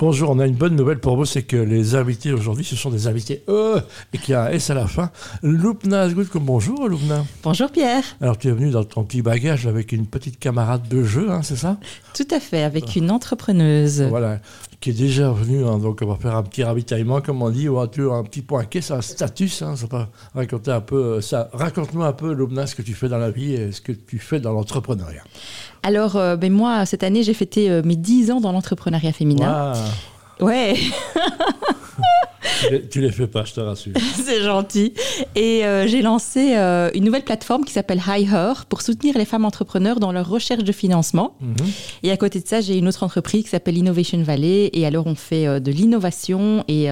Bonjour, on a une bonne nouvelle pour vous, c'est que les invités aujourd'hui, ce sont des invités E et qu'il y a un S à la fin. Loupna bonjour Loupna. Bonjour Pierre. Alors tu es venu dans ton petit bagage avec une petite camarade de jeu, hein, c'est ça? Tout à fait, avec une entrepreneuse. Voilà, qui est déjà venue, hein, donc on va faire un petit ravitaillement, comme on dit, ou un, un petit point c'est un status, hein, ça va raconter un peu euh, ça. Raconte-nous un peu Loupna ce que tu fais dans la vie et ce que tu fais dans l'entrepreneuriat. Alors, euh, ben moi, cette année, j'ai fêté euh, mes 10 ans dans l'entrepreneuriat féminin. Ouais. tu les fais pas, je te rassure. C'est gentil. Et euh, j'ai lancé euh, une nouvelle plateforme qui s'appelle Her pour soutenir les femmes entrepreneurs dans leur recherche de financement. Mhm. Et à côté de ça, j'ai une autre entreprise qui s'appelle Innovation Valley. Et alors, on fait euh, de l'innovation et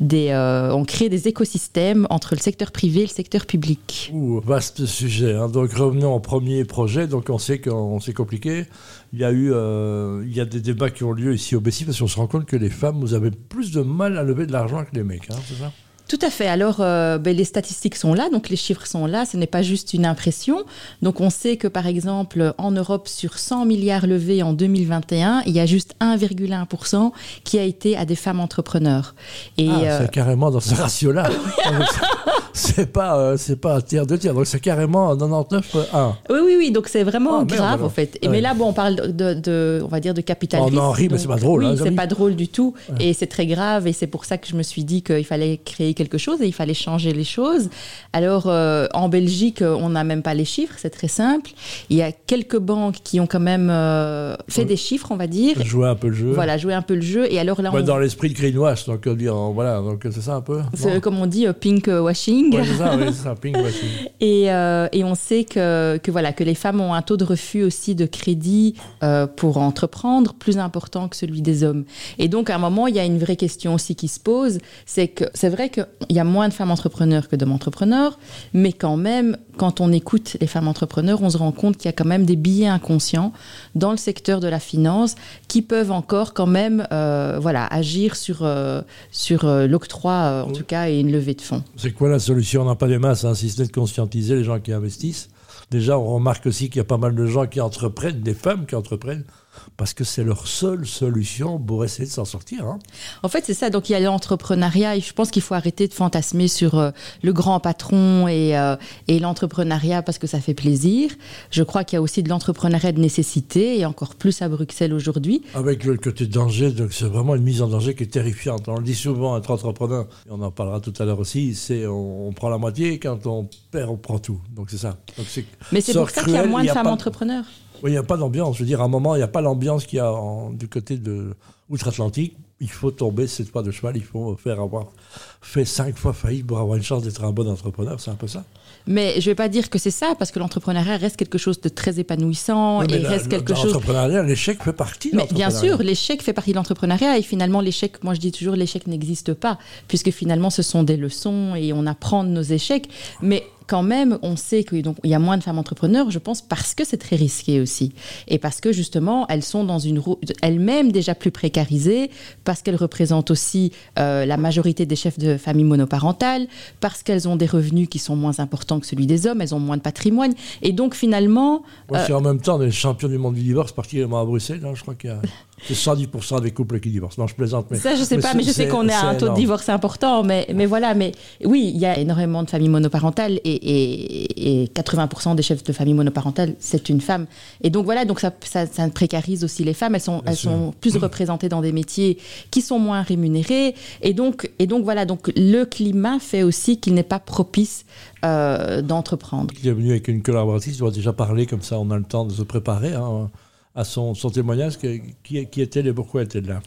des, on crée des écosystèmes entre le secteur privé et le secteur public. Ouh, vaste sujet. Hein. Donc, revenons au premier projet. Donc, on sait que c'est compliqué. Il y a eu il y a des débats qui ont lieu ici au Bessie parce qu'on se rend compte que les femmes, vous avez plus de mal à lever de l'argent que les mecs, hein, c'est ça? Tout à fait. Alors, euh, ben, les statistiques sont là, donc les chiffres sont là. Ce n'est pas juste une impression. Donc, on sait que, par exemple, en Europe, sur 100 milliards levés en 2021, il y a juste 1,1% qui a été à des femmes entrepreneurs. Et ah, euh, c'est carrément dans ce ratio-là. c'est pas, euh, c'est pas un tiers de tiers. Donc, c'est carrément 99,1. Oui, oui, oui. Donc, c'est vraiment ah, grave, en fait. Et, Mais là, bon, on parle de, on va dire, de capital. On en rit, mais c'est pas drôle. Oui, hein, c'est pas drôle du tout. Et c'est très grave. Et c'est pour ça que je me suis dit qu'il fallait créer quelque chose et il fallait changer les choses. Alors, euh, en Belgique, on n'a même pas les chiffres, c'est très simple. Il y a quelques banques qui ont quand même euh, fait des chiffres, on va dire. Jouer un peu le jeu. Voilà, jouer un peu le jeu. Et alors là, Dans l'esprit de greenwash, donc, dire, voilà, donc c'est ça un peu. C'est comme on dit, euh, pink washing. c'est ça, oui, c'est ça, pink washing. et, et on sait que, que, voilà, que les femmes ont un taux de refus aussi de crédit pour entreprendre plus important que celui des hommes. Et donc, à un moment, il y a une vraie question aussi qui se pose, c'est que c'est vrai qu'il y a moins de femmes entrepreneurs que d'hommes entrepreneurs, mais quand même, quand on écoute les femmes entrepreneurs, on se rend compte qu'il y a quand même des billets inconscients dans le secteur de la finance qui peuvent encore quand même euh, voilà, agir sur, euh, sur euh, l'octroi, en tout cas, et une levée de fonds. C'est quoi la solution? On n'a pas des masses, hein, si ce n'est de conscientiser les gens qui investissent. Déjà, on remarque aussi qu'il y a pas mal de gens qui entreprennent, des femmes qui entreprennent, parce que c'est leur seule solution pour essayer de s'en sortir. Hein. En fait, c'est ça. Donc, il y a l'entrepreneuriat. Et je pense qu'il faut arrêter de fantasmer sur euh, le grand patron et, euh, et l'entrepreneuriat parce que ça fait plaisir. Je crois qu'il y a aussi de l'entrepreneuriat de nécessité et encore plus à Bruxelles aujourd'hui. Avec le côté danger, donc c'est vraiment une mise en danger qui est terrifiante. On le dit souvent, être entrepreneur, et on en parlera tout à l'heure aussi, c'est on, prend la moitié, quand on perd, on prend tout. Donc c'est ça. Mais c'est pour ça qu'il y a moins de femmes entrepreneurs. Oui, il n'y a pas d'ambiance. Je veux dire, à un moment, il n'y a pas l'ambiance qu'il y a du côté de outre-Atlantique. Il faut tomber cette fois de cheval. Il faut faire avoir fait cinq fois faillite pour avoir une chance d'être un bon entrepreneur. C'est un peu ça. Mais je ne vais pas dire que c'est ça, parce que l'entrepreneuriat reste quelque chose de très épanouissant et reste quelque chose. L'entrepreneuriat, l'échec fait partie de l'entrepreneuriat. Bien sûr, l'échec fait partie de l'entrepreneuriat et finalement, l'échec, moi je dis toujours, l'échec n'existe pas, puisque finalement, ce sont des leçons et on apprend de nos échecs. Mais quand même, on sait qu'il y a moins de femmes entrepreneurs, je pense, parce que c'est très risqué aussi. Et parce que justement, elles sont dans une elles-mêmes déjà plus précarisées, parce qu'elles représentent aussi euh, la majorité des chefs de famille monoparentales, parce qu'elles ont des revenus qui sont moins importants que celui des hommes, elles ont moins de patrimoine. Et donc finalement. Moi, c'est en même temps des champions du monde du divorce, particulièrement à Bruxelles. Hein, je crois qu'il y a. C'est 110% des couples qui divorcent. Non, je plaisante. Mais, ça, je sais pas, mais je sais qu'on est à un taux de divorce important. Mais, mais voilà, mais oui, il y a énormément de familles monoparentales et, et, 80% des chefs de famille monoparentales, c'est une femme. Et donc voilà, donc ça, ça, ça, précarise aussi les femmes. Elles sont, elles sont plus représentées dans des métiers qui sont moins rémunérés. Et donc, et donc voilà, donc le climat fait aussi qu'il n'est pas propice euh, d'entreprendre. Il est venu avec une collaboratrice, on va déjà parler comme ça, on a le temps de se préparer. Hein à son, son témoignage, qui, qui était et pourquoi était là?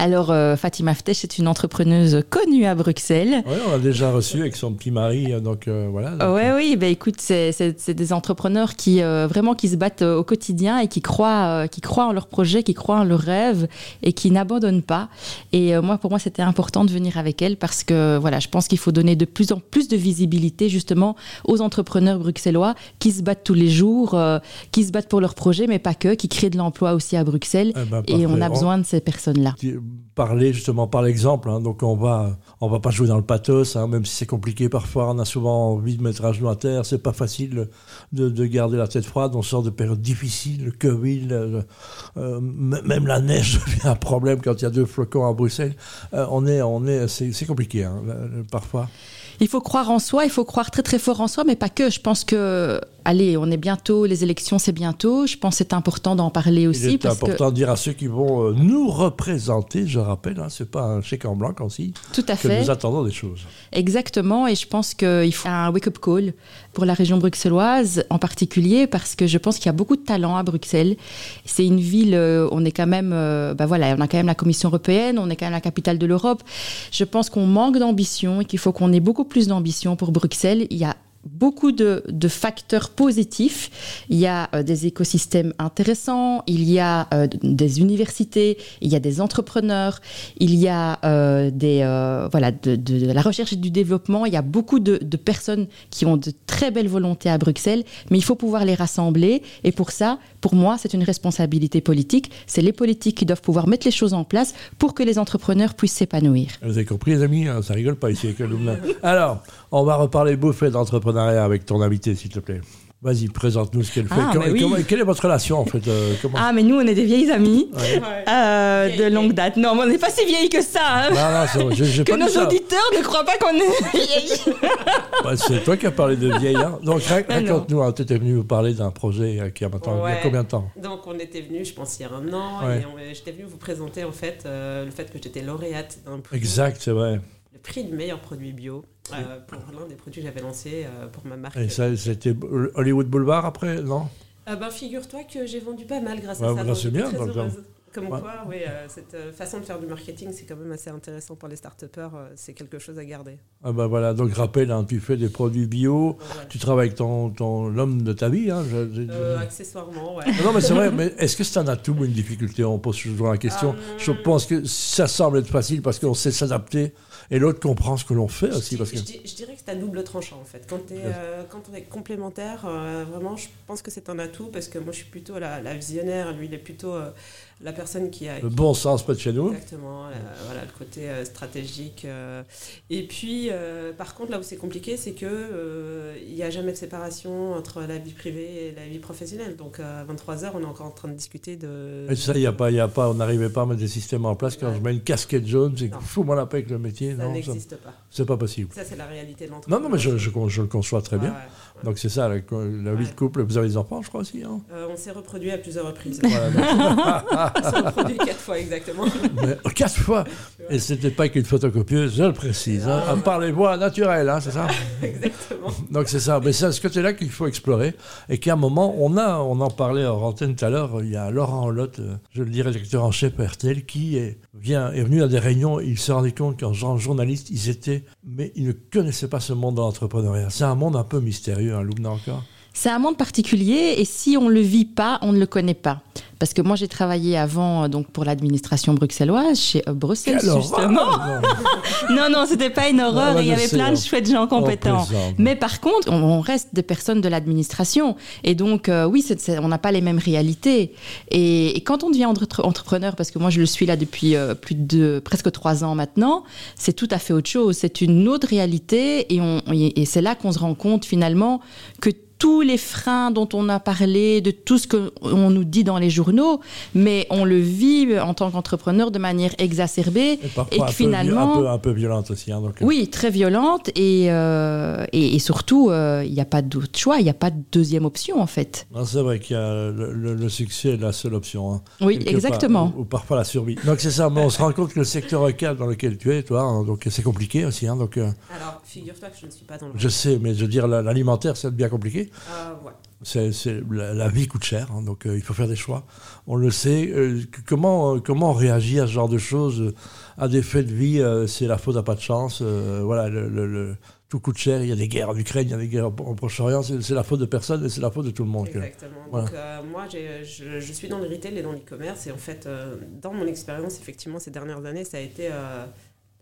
Alors, euh, Fatima Ftech est une entrepreneuse connue à Bruxelles. Oui, on l'a déjà reçue avec son petit mari, euh, donc euh, voilà. Oui, oui, bah, écoute, c'est des entrepreneurs qui vraiment qui se battent au quotidien et qui croient, qui croient en leur projet, qui croient en leurs rêves et qui n'abandonnent pas. Et moi, pour moi, c'était important de venir avec elle parce que voilà, je pense qu'il faut donner de plus en plus de visibilité justement aux entrepreneurs bruxellois qui se battent tous les jours, qui se battent pour leur projet, mais pas que, qui créent de l'emploi aussi à Bruxelles. Eh ben, et on a besoin de ces personnes-là parler justement par l'exemple. hein. donc on va, on va pas jouer dans le pathos, hein, même si c'est compliqué parfois. On a souvent envie de mettre à genoux à terre. C'est pas facile de, de garder la tête froide. On sort de périodes difficiles, le Covid, euh, même la neige devient un problème quand il y a deux flocons à Bruxelles. Euh, on est, on est, c'est compliqué hein, le- parfois. Il faut croire en soi, il faut croire très très fort en soi, mais pas que. Je pense que, allez, on est bientôt, les élections c'est bientôt. Je pense que c'est important d'en parler aussi est parce que important de dire à ceux qui vont euh, nous représenter, je rappelle, hein, c'est pas un chèque en blanc signe, tout à que fait. nous attendons des choses. Exactement, et je pense qu'il faut un wake-up call pour la région bruxelloise en particulier, parce que je pense qu'il y a beaucoup de talent à Bruxelles. C'est une ville, euh, on est quand même, bah voilà, on a quand même la Commission européenne, on est quand même la capitale de l'Europe. Je pense qu'on manque d'ambition et qu'il faut qu'on ait beaucoup plus d'ambition pour Bruxelles. Il y a beaucoup de, facteurs positifs. Il y a euh, des écosystèmes intéressants, il y a euh, des universités, il y a des entrepreneurs, il y a euh, de, la recherche et du développement. Il y a beaucoup de, personnes qui ont de très belles volontés à Bruxelles, mais il faut pouvoir les rassembler. Et pour ça, pour moi, c'est une responsabilité politique. C'est les politiques qui doivent pouvoir mettre les choses en place pour que les entrepreneurs puissent s'épanouir. Vous avez compris, les amis hein, Ça rigole pas ici avec. Alors, on va reparler bouffe et d'entrepreneuriat avec ton invité, s'il te plaît. Vas-y, présente-nous ce qu'elle fait. Ah, Comment- oui. comment- quelle est votre relation, en fait euh, comment... Ah, mais nous, on est des vieilles amies Ouais. euh, Vieilles, de longue vieilles. date. Non, mais on n'est pas si vieilles que ça. hein. Non, non, j'ai- j'ai que nos ça. auditeurs ne croient pas qu'on est vieilles. Ouais, c'est toi qui as parlé de vieille. hein. Donc, non. raconte-nous, hein, tu étais venu nous parler d'un projet euh, qui a maintenant il y a combien de temps Donc on était venu, je pense, il y a un an, Ouais. et j'étais venu vous présenter en fait euh, le fait que j'étais lauréate d'un prix, Exact, c'est vrai. le prix du meilleur produit bio euh, pour l'un des produits que j'avais lancé euh, pour ma marque. Et ça, c'était Hollywood Boulevard après, non? Euh, ben, figure-toi que j'ai vendu pas mal grâce Ouais, à ça. bah, c'est bien, très donc, heureuse. Comme Ouais. quoi, oui, euh, cette euh, façon de faire du marketing, c'est quand même assez intéressant pour les start-upers. euh, c'est quelque chose à garder. ah bah voilà, donc rappel, hein, tu fais des produits bio, tu travailles avec ton, ton l'homme de ta vie. Hein, je- je- accessoirement, ouais. Non, mais c'est vrai, mais est-ce que c'est un atout ou une difficulté On pose toujours la question. Je pense que ça semble être facile parce qu'on sait s'adapter et l'autre comprend ce que l'on fait aussi. Je, Parce que... je dirais que c'est à double tranchant en fait. Quand, euh, quand on est complémentaire, euh, vraiment, je pense que c'est un atout parce que moi je suis plutôt la, la visionnaire, lui il est plutôt euh, la personne qui a. Le bon sens près de chez nous. Exactement, euh, voilà, le côté euh, stratégique. euh. Et puis, euh, par contre, là où c'est compliqué, c'est que euh, il n'y a jamais de séparation entre la vie privée et la vie professionnelle. Donc, à 23h, on est encore en train de discuter de. Et ça, il y a pas, il y a pas, on n'arrivait pas à mettre des systèmes en place. Quand Ouais. je mets une casquette jaune, c'est Non. fou-moi la paix avec le métier. ça Non, n'existe pas. c'est pas possible. Ça, c'est la réalité de Non, l'entreprise. non, mais je, je, je le conçois très bien. Ouais, ouais. Donc c'est ça, la, la vie de couple. Vous avez des enfants, je crois aussi. Hein? On s'est reproduit à plusieurs reprises. Voilà, s'est reproduit quatre fois exactement. mais, oh, quatre fois. Et c'était pas qu'une photocopieuse, je le précise. Hein, Ah. par les voies naturelles, hein, c'est ça? Exactement. Donc c'est ça, mais c'est à ce côté-là qu'il faut explorer et qu'à un moment, on a, on en parlait en antenne tout à l'heure, il y a Laurent Hollotte, euh, je le dis, rédacteur en chef à RTL, qui est, vient, est venu à des réunions, il se rendait compte qu'en genre journaliste, ils étaient, mais ils ne connaissaient pas ce monde de l'entrepreneuriat. C'est un monde un peu mystérieux, un Loubna encore? C'est un monde particulier et si on le vit pas, on ne le connaît pas. Parce que moi, j'ai travaillé avant euh, donc pour l'administration bruxelloise chez Bruxelles, Quelle justement. horreur Non, Non, non, c'était pas une horreur. Ouais, il y avait plein de hein. chouettes gens compétents. plaisante. Mais par contre, on, on reste des personnes de l'administration. Et donc, euh, oui, on n'a pas les mêmes réalités. Et, et quand on devient entre- entrepreneur, parce que moi, je le suis là depuis euh, plus de presque trois ans maintenant, c'est tout à fait autre chose. C'est une autre réalité. Et c'est là qu'on se rend compte finalement que tous les freins dont on a parlé, de tout ce qu'on nous dit dans les journaux, mais on le vit en tant qu'entrepreneur de manière exacerbée. Et un, peu, finalement- un, peu, un peu violente aussi. hein, donc, euh, Oui, très violente et, euh, et, et surtout, euh, il n'y a pas d'autre choix, il n'y a pas de deuxième option en fait. C'est vrai qu'il y a le, le- le succès est la seule option. hein. Oui, exactement. part, ou, ou parfois la survie. Donc c'est ça, mais on se rend compte que le secteur local dans lequel tu es, toi, hein, donc c'est compliqué aussi. hein, donc euh, Alors, figure-toi que je ne suis pas dans le. je sais, mais je veux dire, la- l'alimentaire, c'est bien compliqué. Euh, ouais. C'est, la, la vie coûte cher, hein, donc euh, il faut faire des choix. On le sait. euh, comment, comment on réagit à ce genre de choses À des faits de vie, c'est la faute à pas de chance. voilà, le, le- le- tout coûte cher. Il y a des guerres en Ukraine, il y a des guerres au, au Proche-Orient. C'est, la faute de personne et c'est la faute de tout le monde. Exactement. Voilà. Donc, moi, je, je suis dans le retail et dans l'e-commerce. Et en fait, dans mon expérience, effectivement, ces dernières années, ça a été,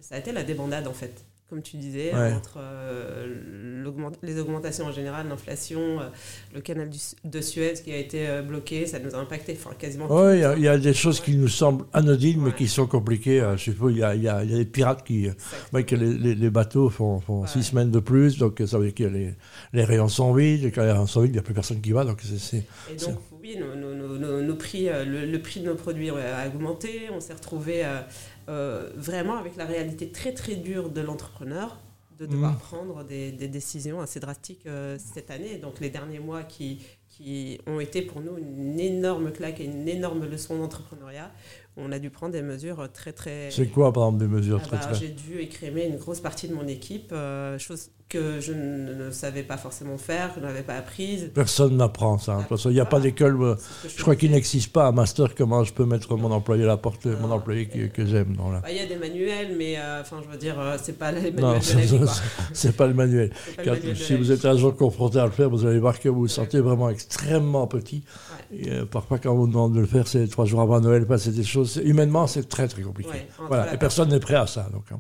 ça a été la débandade, en fait. Comme tu disais, Ouais. entre euh, les augmentations en général, l'inflation, euh, le canal du- de Suez qui a été euh, bloqué, ça nous a impacté enfin, quasiment. Oui, il y, tout. a- il y a des choses qui nous semblent anodines, mais qui sont compliquées. Je pas, il y a, y y des pirates qui. Que les, les- les bateaux font, six semaines de plus, donc ça veut dire que les, les rayons sont vides, et quand les rayons sont vides, il n'y a plus personne qui va. Donc c'est- Et donc, oui, nos, nos- nos- nos- nos prix, euh, le, le prix de nos produits a augmenté. On s'est retrouvé euh, euh, vraiment avec la réalité très très dure de l'entrepreneur de devoir Mhm. prendre des, des décisions assez drastiques cette année. Donc les derniers mois qui, qui ont été pour nous une énorme claque et une énorme leçon d'entrepreneuriat. On a dû prendre des mesures très très... c'est quoi, par exemple, des mesures Ah très bah, très. J'ai dû écrémer une grosse partie de mon équipe, euh, chose que je ne, ne savais pas forcément faire, que je n'avais pas apprise. Personne n'apprend ça. hein. Il n'y a pas d'école. euh, C'est Je crois qu'il n'existe pas un master comment je peux mettre mon employé à la porte, mon employé que, que j'aime. non. Bah, Il y a des manuels, mais euh, enfin, je veux dire, euh, c'est pas les Non, manuels quoi. c'est pas le manuel. C'est pas le manuel si vous êtes un jour confronté à le faire, vous allez voir que vous vous sentez vraiment extrêmement petit. Et, euh, parfois, quand on vous demande de le faire, c'est trois jours avant Noël, passer des choses. Humainement, c'est très très compliqué. Ouais, voilà. Et personne n'est prêt à ça. Donc, hein.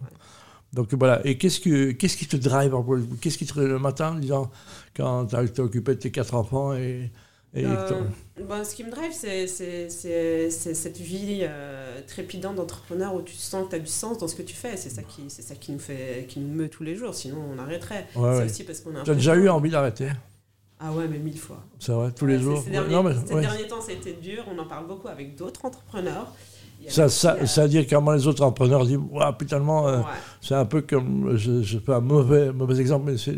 donc voilà. Et qu'est-ce, que, qu'est-ce qui te drive Qu'est-ce qui te le matin, disant, quand tu es occupé de tes quatre enfants et, et Euh, ben, ce qui me drive, c'est, cette vie euh, trépidante d'entrepreneur où tu sens que tu as du sens dans ce que tu fais. C'est ça qui, c'est ça qui nous fait, qui nous meut tous les jours. Sinon, on arrêterait. Ouais, c'est aussi parce qu'on a. Tu as déjà eu envie d'arrêter? Ah ouais, mais mille fois. C'est vrai, tous les jours Ces, derniers, non, mais- ces ouais. derniers temps, ça a été dur. On en parle beaucoup avec d'autres entrepreneurs. Ça, ça, euh, ça veut dire comment les autres entrepreneurs disent putain, euh, ouais. c'est un peu comme, je, je fais un mauvais, mauvais exemple, mais c'est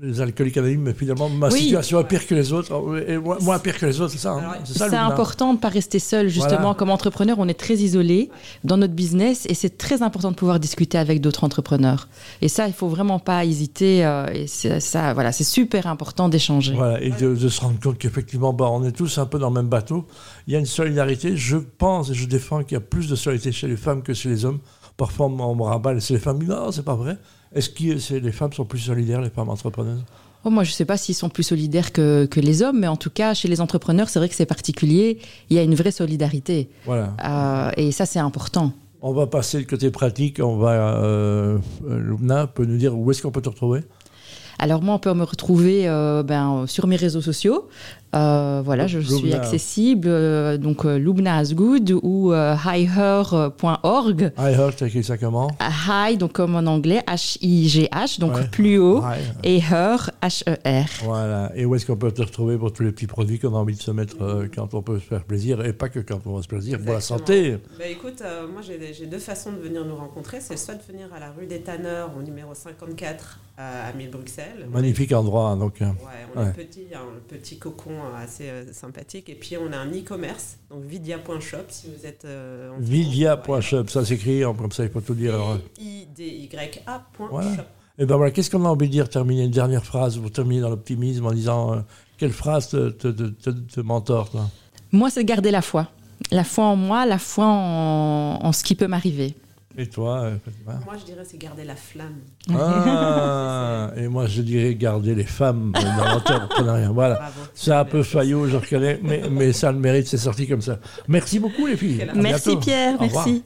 les, alcooliques anonymes, mais finalement, ma Oui. situation est pire que les autres, et moins, moins pire que les autres, c'est ça, hein c'est important de ne pas rester seul, justement. Voilà. Comme entrepreneur, on est très isolé dans notre business et c'est très important de pouvoir discuter avec d'autres entrepreneurs. Et ça, il faut vraiment pas hésiter. euh, et c'est- ça, voilà, c'est super important d'échanger. Voilà, et de, de se rendre compte qu'effectivement, bah, on est tous un peu dans le même bateau. Il y a une solidarité. Je pense et je défends qu'il y a plus de solidarité chez les femmes que chez les hommes. Parfois, on me rabat, c'est les femmes. Non, c'est pas vrai? Est-ce que les femmes sont plus solidaires, les femmes entrepreneuses? Oh, moi, je ne sais pas s'ils sont plus solidaires que, que les hommes, mais en tout cas, chez les entrepreneurs, c'est vrai que c'est particulier. Il y a une vraie solidarité. Voilà. Euh, et ça, c'est important. On va passer le côté pratique. On va. Euh, Lubna peut nous dire où est-ce qu'on peut te retrouver? Alors moi, on peut me retrouver euh, ben, sur mes réseaux sociaux. Euh, voilà, je suis accessible, euh, donc euh, Lubna Asgood ou euh, highher.org. Heard, t'as écrit ça comment High, donc comme en anglais, H-I-G-H, donc Ouais. plus haut, Hi. et her, H-E-R. Voilà. Et où est-ce qu'on peut te retrouver pour tous les petits produits qu'on a envie de se mettre euh, quand on peut se faire plaisir et pas que quand on va se plaisir, pour la santé? Bah, écoute, euh, moi j'ai deux façons de venir nous rencontrer. C'est soit de venir à la rue des Tanneurs, au numéro 54 à, à 1000 Bruxelles. Magnifique endroit, hein, donc. euh, Ouais, on Ouais. est petit, un petit cocon assez euh, sympathique. Et puis on a un e-commerce, donc vidia.shop si vous êtes euh, en Vidia.shop, ça s'écrit, comme ça il faut tout dire. alors. I-D-Y-A.shop. Voilà. Et ben voilà, qu'est-ce qu'on a envie de dire, terminer une dernière phrase, pour terminer dans l'optimisme en disant euh, quelle phrase te, te, te, te- te mentor, toi Moi, c'est garder la foi. La foi en moi, la foi en, en ce qui peut m'arriver. Et toi euh, Fatima Moi je dirais c'est garder la flamme. Ah, Et moi je dirais garder les femmes dans l'entrepreneuriat. Voilà. C'est un peu faillot, je reconnais, mais, mais ça le mérite, c'est sorti comme ça. Merci beaucoup les filles. Merci. Pierre, Au revoir. merci.